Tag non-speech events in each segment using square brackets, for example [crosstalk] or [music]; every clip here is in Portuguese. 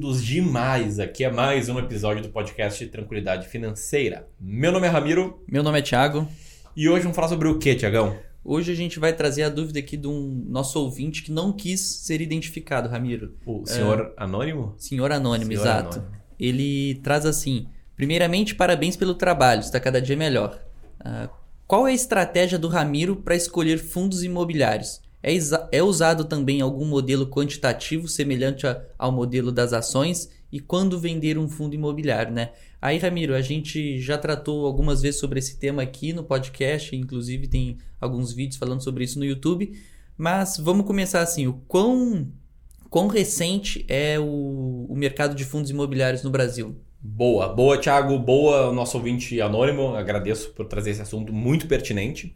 demais. Aqui é mais um episódio do podcast Tranquilidade Financeira. Meu nome é Ramiro. Meu nome é Thiago. E hoje vamos falar sobre o que, Tiagão? Hoje a gente vai trazer a dúvida aqui de um nosso ouvinte que não quis ser identificado, Ramiro. O senhor é... anônimo? Senhor anônimo, senhor exato. Anônimo. Ele traz assim: primeiramente, parabéns pelo trabalho, está cada dia melhor. Uh, qual é a estratégia do Ramiro para escolher fundos imobiliários? É, é, usado também algum modelo quantitativo semelhante a, ao modelo das ações? E quando vender um fundo imobiliário, né? Aí, Ramiro, a gente já tratou algumas vezes sobre esse tema aqui no podcast, inclusive tem alguns vídeos falando sobre isso no YouTube. Mas vamos começar assim: o quão, quão recente é o, o mercado de fundos imobiliários no Brasil? Boa, boa, Thiago, boa, nosso ouvinte anônimo. Agradeço por trazer esse assunto muito pertinente.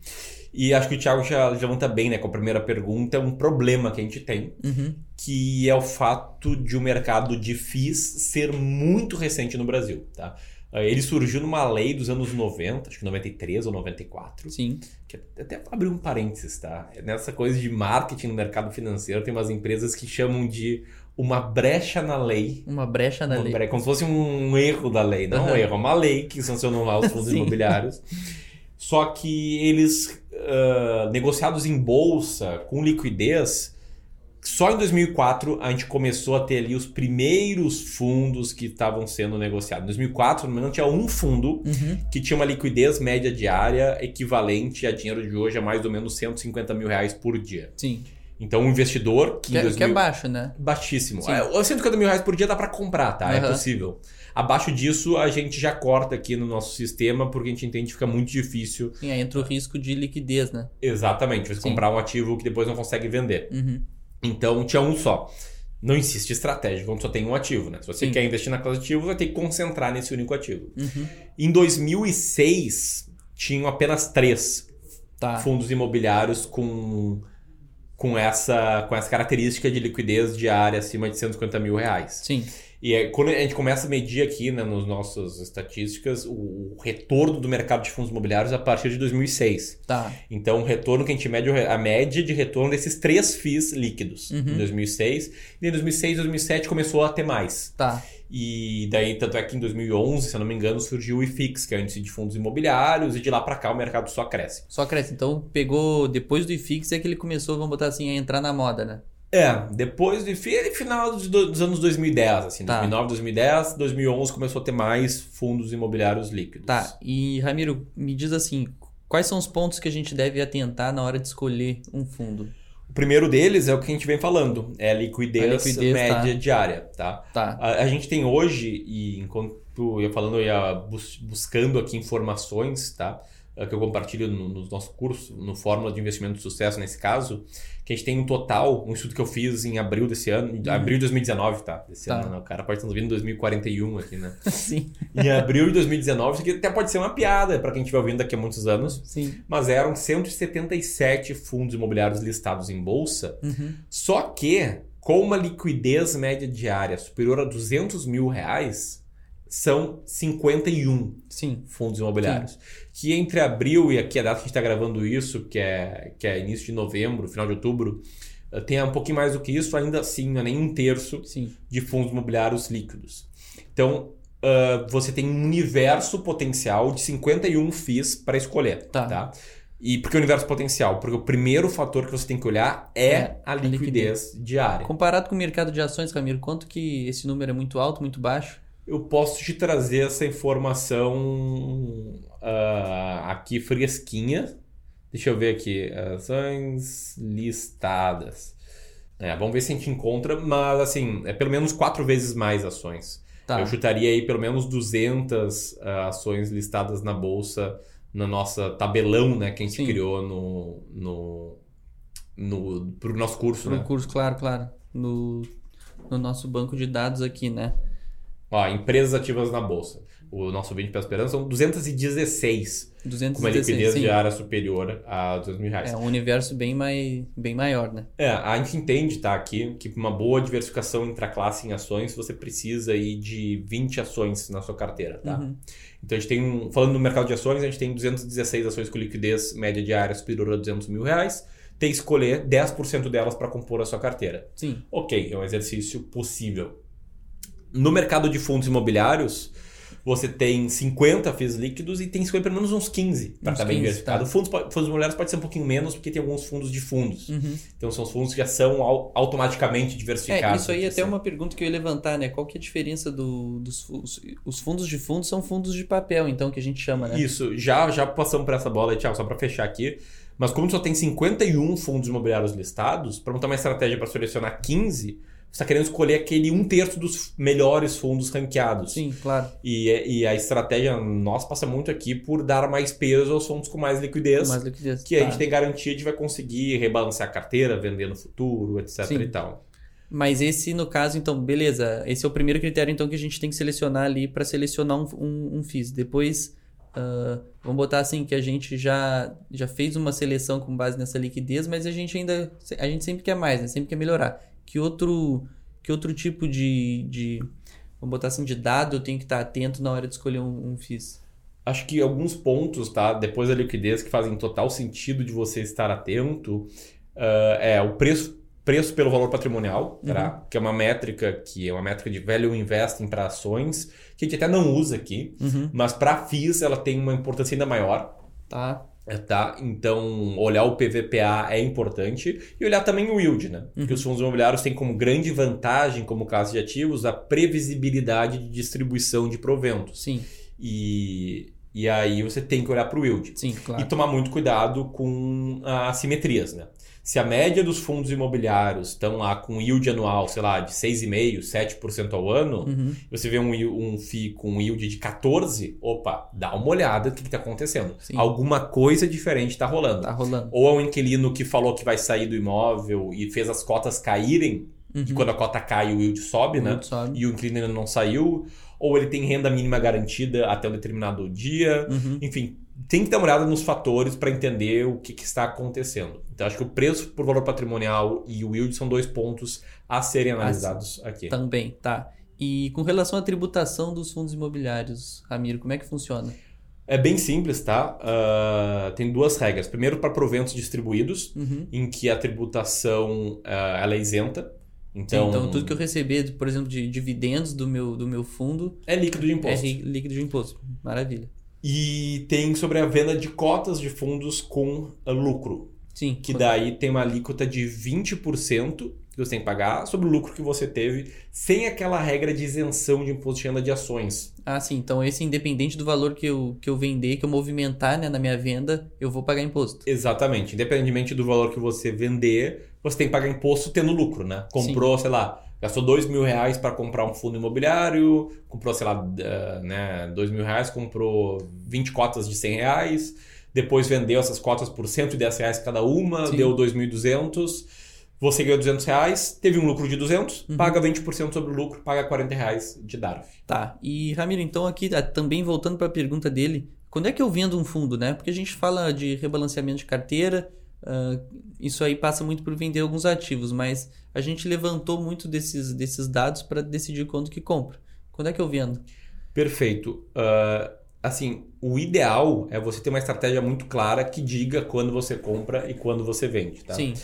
E acho que o Thiago já levanta bem, né, com a primeira pergunta, é um problema que a gente tem, uhum. que é o fato de o mercado de FIIs ser muito recente no Brasil, tá? Eh, ele surgiu numa lei dos anos 90, acho que 93 ou 94. Sim. Que até abrir um parênteses, tá? Nessa coisa de marketing no mercado financeiro, tem umas empresas que chamam de uma brecha na lei. Uma brecha na uma lei. Brecha, como se fosse um erro da lei. Não uhum. um erro, é uma lei que sancionou lá os [laughs] fundos imobiliários. Só que eles, uh, negociados em bolsa, com liquidez, só em 2004 a gente começou a ter ali os primeiros fundos que estavam sendo negociados. Em 2004, no menos, tinha um fundo uhum. que tinha uma liquidez média diária equivalente a dinheiro de hoje a mais ou menos 150 mil reais por dia. Sim. Então, um investidor que. Que, é, 2000... que é baixo, né? Baixíssimo. Sim. É, 150 mil reais por dia dá para comprar, tá? Uhum. É possível. Abaixo disso, a gente já corta aqui no nosso sistema, porque a gente entende que fica muito difícil. Sim, aí entra o risco de liquidez, né? Exatamente. Você Sim. comprar um ativo que depois não consegue vender. Uhum. Então, tinha um só. Não insiste estratégia quando só tem um ativo, né? Se você Sim. quer investir na classe de ativo, vai ter que concentrar nesse único ativo. Uhum. Em 2006, tinham apenas três tá. fundos imobiliários com com essa, com essa característica de liquidez diária acima de 150 mil reais. Sim. E é, quando a gente começa a medir aqui né, nas nossas estatísticas o, retorno do mercado de fundos imobiliários a partir de 2006. Tá. Então, o retorno que a gente mede, a média de retorno desses três FIIs líquidos uhum. em 2006. E em 2006 e 2007 começou a ter mais. Tá. E daí, tanto é que em 2011, se eu não me engano, surgiu o IFIX, que é o índice de fundos imobiliários, e de lá para cá o mercado só cresce. Só cresce. Então, pegou depois do IFIX é que ele começou, vamos botar assim, a entrar na moda, né? É, depois IFIX, final dos, anos 2010, assim, tá. 2009, 2010, 2011 começou a ter mais fundos imobiliários líquidos. Tá, e Ramiro, me diz assim, quais são os pontos que a gente deve atentar na hora de escolher um fundo? O primeiro deles é o que a gente vem falando, é a liquidez, a liquidez média tá. diária, tá? tá. A, a, gente tem hoje, e enquanto eu ia falando, eu ia bus buscando aqui informações, tá? É, que eu compartilho no, no nosso curso, no Fórmula de Investimento de Sucesso, nesse caso, que a gente tem um total, um estudo que eu fiz em abril desse ano, uhum. abril de 2019, tá? Desse tá. ano, né? O cara pode estar ouvindo em 2041 aqui, né? [laughs] Sim. Em abril de 2019, isso aqui até pode ser uma piada para quem estiver ouvindo daqui a muitos anos. Sim. Mas eram 177 fundos imobiliários listados em bolsa. Uhum. Só que, com uma liquidez média diária superior a 200 mil reais, são 51 Sim. fundos imobiliários. Sim. Que entre abril e aqui a data que a gente está gravando isso, que é, que é início de novembro, final de outubro, eh, tem um pouquinho mais do que isso, ainda assim, não é nem um terço Sim. de fundos imobiliários líquidos. Então, uh, você tem um universo potencial de 51 FIIs para escolher. Tá. tá? E por que universo potencial? Porque o primeiro fator que você tem que olhar é, é a liquidez, liquidez diária. Comparado com o mercado de ações, Camilo, quanto que esse número é muito alto, muito baixo? Eu posso te trazer essa informação uh, aqui fresquinha. Deixa eu ver aqui. Ações listadas. É, vamos ver se a gente encontra, mas assim, é pelo menos quatro vezes mais ações. Tá. Eu chutaria aí pelo menos 200 uh, ah, ações listadas na bolsa, na nossa tabelão né, que a gente Sim. criou no, no, no, pro nosso curso. Pro né? curso, claro, claro. No no nosso banco de dados aqui, né? Ó, empresas ativas na bolsa. O nosso vídeo para esperança são 216, 216, com uma liquidez sim. diária superior a 200 mil reais. É um universo bem, mais, bem maior, né? É, a gente entende, tá, aqui, que uma boa diversificação intra-classe em ações, você precisa aí de 20 ações na sua carteira, tá? Uhum. Então a gente tem, um, falando no mercado de ações, a gente tem 216 ações com liquidez média diária superior a 200 mil reais. Tem que escolher 10% delas para compor a sua carteira. Sim. Ok, é um exercício possível. No mercado de fundos imobiliários, você tem 50 FIIs líquidos e tem que escolher pelo menos uns 15 para estar bem 15, diversificado. tá. Fundos, fundos imobiliários pode ser um pouquinho menos, porque tem alguns fundos de fundos. Uhum. Então são os fundos que já são au- automaticamente É, diversificados. isso aí é até assim. uma pergunta que eu ia levantar, né? Qual que é a diferença do, dos os, os fundos de fundos são fundos de papel, então, que a gente chama, né? Isso, já, já passamos por essa bola aí, Thiago, só para fechar aqui. Mas como só tem 51 fundos imobiliários listados, para montar uma estratégia para selecionar 15, você está querendo escolher aquele um terço dos melhores fundos ranqueados. Sim, claro. E, e a estratégia nossa passa muito aqui por dar mais peso aos fundos com mais liquidez, Mais liquidez. que a Tá. gente tem garantia de vai conseguir rebalancear a carteira, vender no futuro, etc Sim. e tal. Mas esse, no caso, então, beleza. Esse é o primeiro critério, então, que a gente tem que selecionar ali para selecionar um, um, um FIIs. Depois, ah, vamos botar assim, que a gente já, já fez uma seleção com base nessa liquidez, mas a gente ainda. A gente sempre quer mais, né? Sempre quer melhorar. Que outro, que outro tipo de, de. Vamos botar assim, de dado eu tenho que estar atento na hora de escolher um, um FIIs? Acho que alguns pontos, tá? Depois da liquidez, que fazem total sentido de você estar atento, ah, é o preço, preço pelo valor patrimonial, tá? que é uma métrica que é uma métrica de value investing para ações, que a gente até não usa aqui, Uhum. mas para FIIs ela tem uma importância ainda maior. Tá? É, Tá? Então, olhar o PVPA é importante e olhar também o yield, né? Porque os fundos imobiliários têm como grande vantagem, como classe de ativos, a previsibilidade de distribuição de proventos. Sim, E, e aí você tem que olhar para o yield. sim, claro. E tomar muito cuidado com as assimetrias, né? Se a média dos fundos imobiliários estão lá com yield anual, sei lá, de 6,5%, 7% ao ano, Uhum. você vê um, um FII com yield de 14%, opa, dá uma olhada no que está acontecendo. Sim. Alguma coisa diferente está rolando. Tá rolando. Ou é um inquilino que falou que vai sair do imóvel e fez as cotas caírem, e Uhum. quando a cota cai o yield sobe, O né? yield sobe. E o inquilino ainda não saiu. Ou ele tem renda mínima garantida até um determinado dia. Uhum. Enfim, tem que dar uma olhada nos fatores para entender o que, que está acontecendo. Então, acho que o preço por valor patrimonial e o yield são dois pontos a serem analisados aqui. Também, tá. E com relação à tributação dos fundos imobiliários, Ramiro, como é que funciona? É bem simples, tá? Ah, tem duas regras. Primeiro, para proventos distribuídos, Uhum. em que a tributação ah, ela é isenta. Então, Então, então, tudo que eu receber, por exemplo, de dividendos do meu, do meu fundo é líquido de é imposto. ri- líquido de imposto. Maravilha. E tem sobre a venda de cotas de fundos com ah, lucro. Sim. que daí tem uma alíquota de 20% que você tem que pagar sobre o lucro que você teve, sem aquela regra de isenção de imposto de renda de ações. Ah, sim. Então, esse independente do valor que eu, que eu vender, que eu movimentar né, na minha venda, eu vou pagar imposto. Exatamente. Independentemente do valor que você vender, você tem que pagar imposto tendo lucro, né? Comprou, sei lá, gastou dois mil reais para comprar um fundo imobiliário, comprou, sei lá, eh, né, dois mil reais, comprou 20 cotas de 100 reais, depois vendeu essas cotas por 110 reais cada uma, Sim. deu 2.200, você ganhou 200 reais, teve um lucro de 200, Uhum. paga 20% sobre o lucro, paga 40 reais de DARF. Tá. E, Ramiro, então aqui, ah, também voltando para a pergunta dele, quando é que eu vendo um fundo, né? Porque a gente fala de rebalanceamento de carteira, ah, isso aí passa muito por vender alguns ativos, mas a gente levantou muito desses, desses dados para decidir quando que compra. Quando é que eu vendo? Perfeito. Ah, assim, o ideal é você ter uma estratégia muito clara que diga quando você compra e quando você vende, tá? Sim.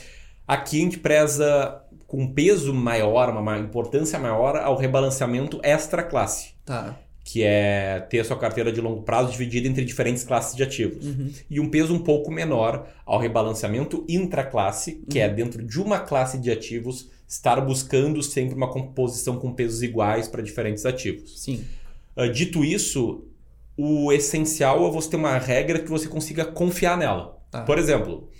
Aqui a gente preza com um peso maior, uma ma- importância maior ao rebalanceamento extra-classe, Tá. Que é ter a sua carteira de longo prazo dividida entre diferentes classes de ativos. Uhum. E um peso um pouco menor ao rebalanceamento intra-classe, que é dentro de uma classe de ativos estar buscando sempre uma composição com pesos iguais para diferentes ativos. Sim. Uh, dito isso, o essencial é você ter uma regra que você consiga confiar nela. Tá. Por exemplo,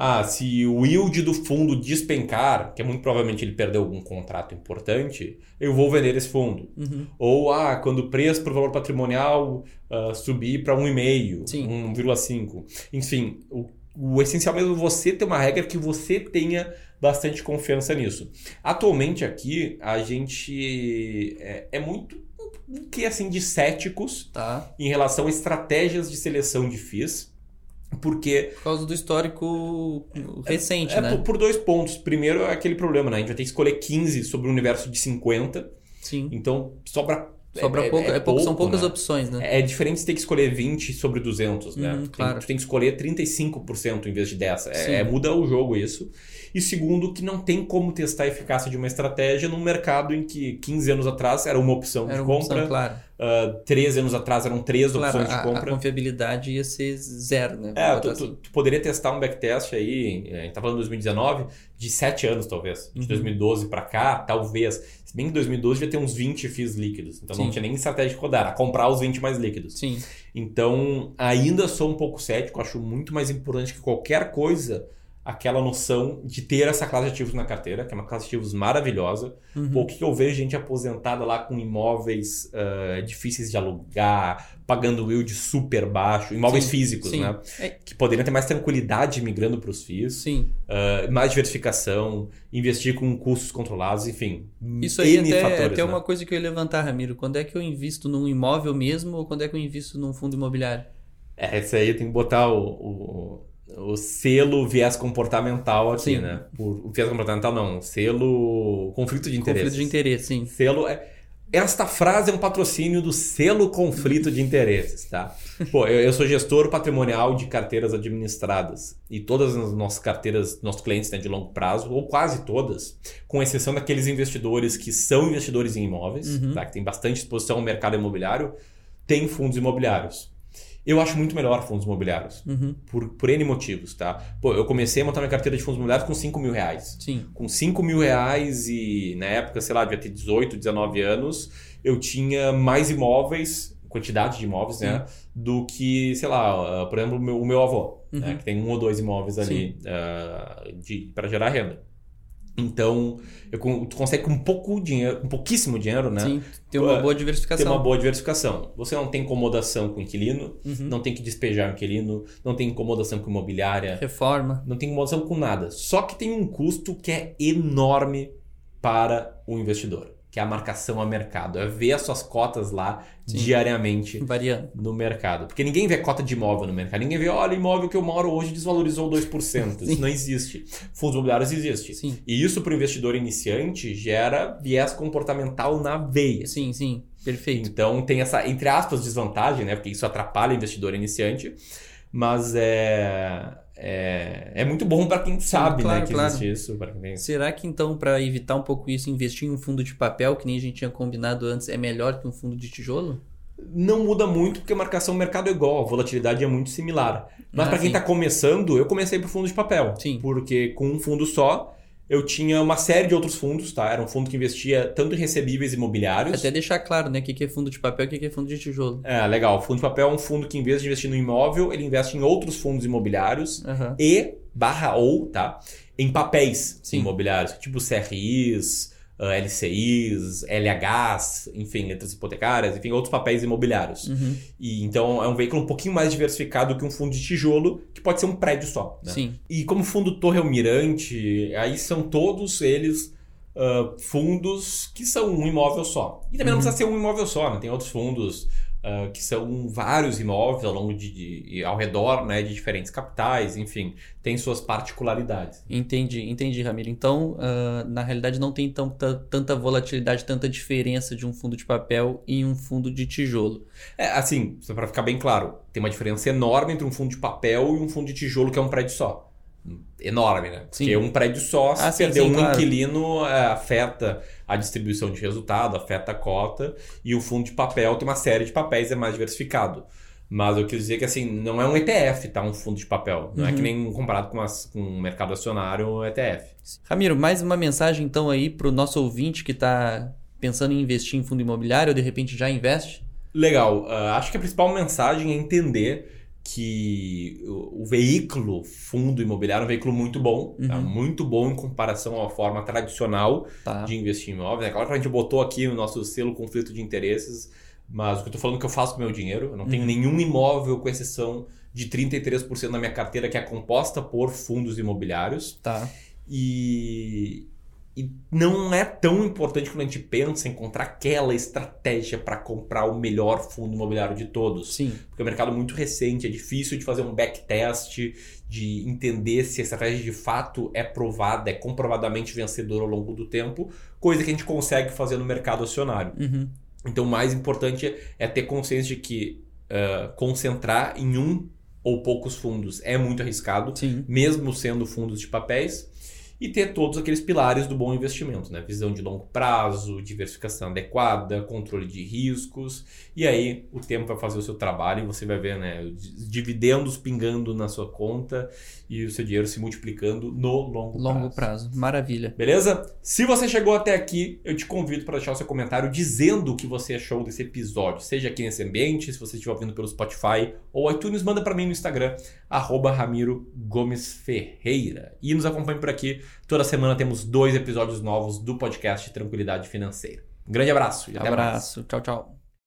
ah, se o yield do fundo despencar, que é muito provavelmente ele perdeu algum contrato importante, eu vou vender esse fundo. Uhum. Ou ah, quando o preço por valor patrimonial ah, subir para 1,5, Sim. 1,5. Enfim, o, o essencial mesmo é você ter uma regra que você tenha bastante confiança nisso. Atualmente aqui a gente é, é muito que assim de céticos Tá. em relação a estratégias de seleção de FIIs, porque Por causa do histórico recente, é né? por, por dois pontos. Primeiro é aquele problema, né? A gente vai ter que escolher 15 sobre um universo de 50, Sim. então sobra Sobra é, pouco, é é pouco, são poucas né? opções, né? É diferente você ter que escolher 20 sobre 200, né? Uhum, Tem- claro. Tu tem que escolher 35% em vez de 10. É, é, muda o jogo isso. E segundo, que não tem como testar a eficácia de uma estratégia num mercado em que 15 anos atrás era uma opção Era de uma compra, opção, claro. ah, 13 anos atrás eram três Claro, opções a, de a compra. confiabilidade ia ser zero, né? É, tu, tu- tu poderia testar um backtest aí, é, a gente tá falando de 2019, de 7 anos talvez. De Uhum. 2012 pra cá, talvez. Se bem que em 2012 já tem uns 20 FIIs líquidos. Então não Sim. tinha nem estratégia de rodar, era comprar os 20 mais líquidos. Sim, Então, ainda sou um pouco cético, acho muito mais importante que qualquer coisa aquela noção de ter essa classe de ativos na carteira, que é uma classe de ativos maravilhosa. Uhum. Pô, o que eu vejo gente aposentada lá com imóveis ah, difíceis de alugar, pagando yield super baixo, imóveis Sim, físicos, sim. né? É. Que poderiam ter mais tranquilidade migrando para os FIIs, sim. ah, mais diversificação, investir com custos controlados, enfim. Isso aí N até, fatores, até né? uma coisa que eu ia levantar, Ramiro. Quando é que eu invisto num imóvel mesmo ou quando é que eu invisto num fundo imobiliário? É, esse aí tem que botar o, o, o selo viés comportamental aqui, Sim. né? Por, o viés comportamental não, selo conflito de interesse. Conflito de interesse, sim. Selo é... Esta frase é um patrocínio do selo conflito de interesses, tá? [laughs] Pô, eu, eu sou gestor patrimonial de carteiras administradas e todas as nossas carteiras, nossos clientes né, de longo prazo, ou quase todas, com exceção daqueles investidores que são investidores em imóveis, Uhum. tá? que tem bastante exposição ao mercado imobiliário, têm fundos imobiliários. Eu acho muito melhor fundos imobiliários, Uhum. por, por N motivos, tá? Pô, eu comecei a montar minha carteira de fundos imobiliários com 5 mil reais Sim. com 5 mil reais e na época, sei lá, devia ter 18, 19 anos, eu tinha mais imóveis, quantidade de imóveis, né? Do que, sei lá, ah, por exemplo, o meu, o meu avô, né, Uhum. que tem um ou dois imóveis ali ah, de para gerar renda. Então, eu, tu consegue com pouco dinheiro, com pouquíssimo dinheiro, né? Sim. Tem uma boa Ter diversificação. uma boa diversificação. Você não tem incomodação com inquilino, Uhum. não tem que despejar o inquilino, não tem incomodação com imobiliária, Reforma. não tem incomodação com nada. Só que tem um custo que é enorme para o investidor, que é a marcação a mercado. É ver as suas cotas lá Sim. diariamente Variando. no mercado. Porque ninguém vê cota de imóvel no mercado. Ninguém vê, olha, imóvel que eu moro hoje desvalorizou 2%. Isso não existe. Fundos imobiliários existe. Sim. E isso para o investidor iniciante gera viés comportamental na veia. Sim, sim. Perfeito. Então tem essa, entre aspas, desvantagem, né? Porque isso atrapalha o investidor iniciante. Mas é, é, é muito bom para quem sabe claro, né, que claro. existe isso. Quem. Será que então, para evitar um pouco isso, investir em um fundo de papel, que nem a gente tinha combinado antes, é melhor que um fundo de tijolo? Não muda muito porque a marcação do mercado é igual, a volatilidade é muito similar. Mas Ah, para quem está começando, eu comecei por fundo de papel. Sim. Porque com um fundo só, eu tinha uma série de outros fundos, tá? Era um fundo que investia tanto em recebíveis imobiliários. Até deixar claro, né? O que é fundo de papel e o que é fundo de tijolo. É, legal. O fundo de papel é um fundo que, em vez de investir no imóvel, ele investe em outros fundos imobiliários Aham. e barra ou, tá? Em papéis Sim. imobiliários, tipo CRIs, LCIs, LHs, enfim, letras hipotecárias, enfim, outros papéis imobiliários. Uhum. E então é um veículo um pouquinho mais diversificado que um fundo de tijolo, que pode ser um prédio só. Né? Sim. E como fundo Torre Almirante, aí são todos eles ah, fundos que são um imóvel só. E também não Uhum. precisa ser um imóvel só, né? Tem outros fundos ah, que são vários imóveis ao longo de, de- ao redor né, de diferentes capitais, enfim, tem suas particularidades. Entendi, entendi, Ramiro. Então, ah, na realidade, não tem tanta, tanta volatilidade, tanta diferença de um fundo de papel e um fundo de tijolo. É, assim, só para ficar bem claro, tem uma diferença enorme entre um fundo de papel e um fundo de tijolo que é um prédio só. Enorme, né? Sim. Porque um prédio só, se Ah, perder um claro. inquilino, é, afeta a distribuição de resultado, afeta a cota, e o fundo de papel tem uma série de papéis, é mais diversificado. Mas eu quis dizer que assim, não é um ETF, tá? Um fundo de papel. Não é Uhum. que nem comparado com, as, com um mercado acionário um ETF. Ramiro, mais uma mensagem então aí para o nosso ouvinte que está pensando em investir em fundo imobiliário ou de repente já investe? Legal. Ah, acho que a principal mensagem é entender que o, o veículo fundo imobiliário é um veículo muito bom, tá? Uhum. muito bom em comparação à forma tradicional Tá. de investir em imóveis. É claro que a gente botou aqui o nosso selo conflito de interesses, mas o que eu tô falando é que eu faço com o meu dinheiro, eu não tenho Uhum. nenhum imóvel, com exceção de 33% da minha carteira que é composta por fundos imobiliários. Tá. E, e não é tão importante quando a gente pensa encontrar aquela estratégia para comprar o melhor fundo imobiliário de todos. Sim. Porque é um mercado muito recente, é difícil de fazer um backtest, de entender se a estratégia de fato é provada, é comprovadamente vencedora ao longo do tempo, coisa que a gente consegue fazer no mercado acionário. Uhum. Então, o mais importante é ter consciência de que uh, concentrar em um ou poucos fundos é muito arriscado, Sim. mesmo sendo fundos de papéis e ter todos aqueles pilares do bom investimento, né? Visão de longo prazo, diversificação adequada, controle de riscos. E aí o tempo vai fazer o seu trabalho e você vai ver, né, os dividendos pingando na sua conta e o seu dinheiro se multiplicando no longo, Longo prazo. prazo. Maravilha. Beleza? Se você chegou até aqui, eu te convido para deixar o seu comentário dizendo o que você achou desse episódio, seja aqui nesse ambiente, se você estiver ouvindo pelo Spotify ou iTunes, manda para mim no Instagram, arroba Ramiro Gomes Ferreira. E nos acompanhe por aqui. Toda semana temos dois episódios novos do podcast Tranquilidade Financeira. Um grande abraço e até mais. Abraço. Tchau, tchau.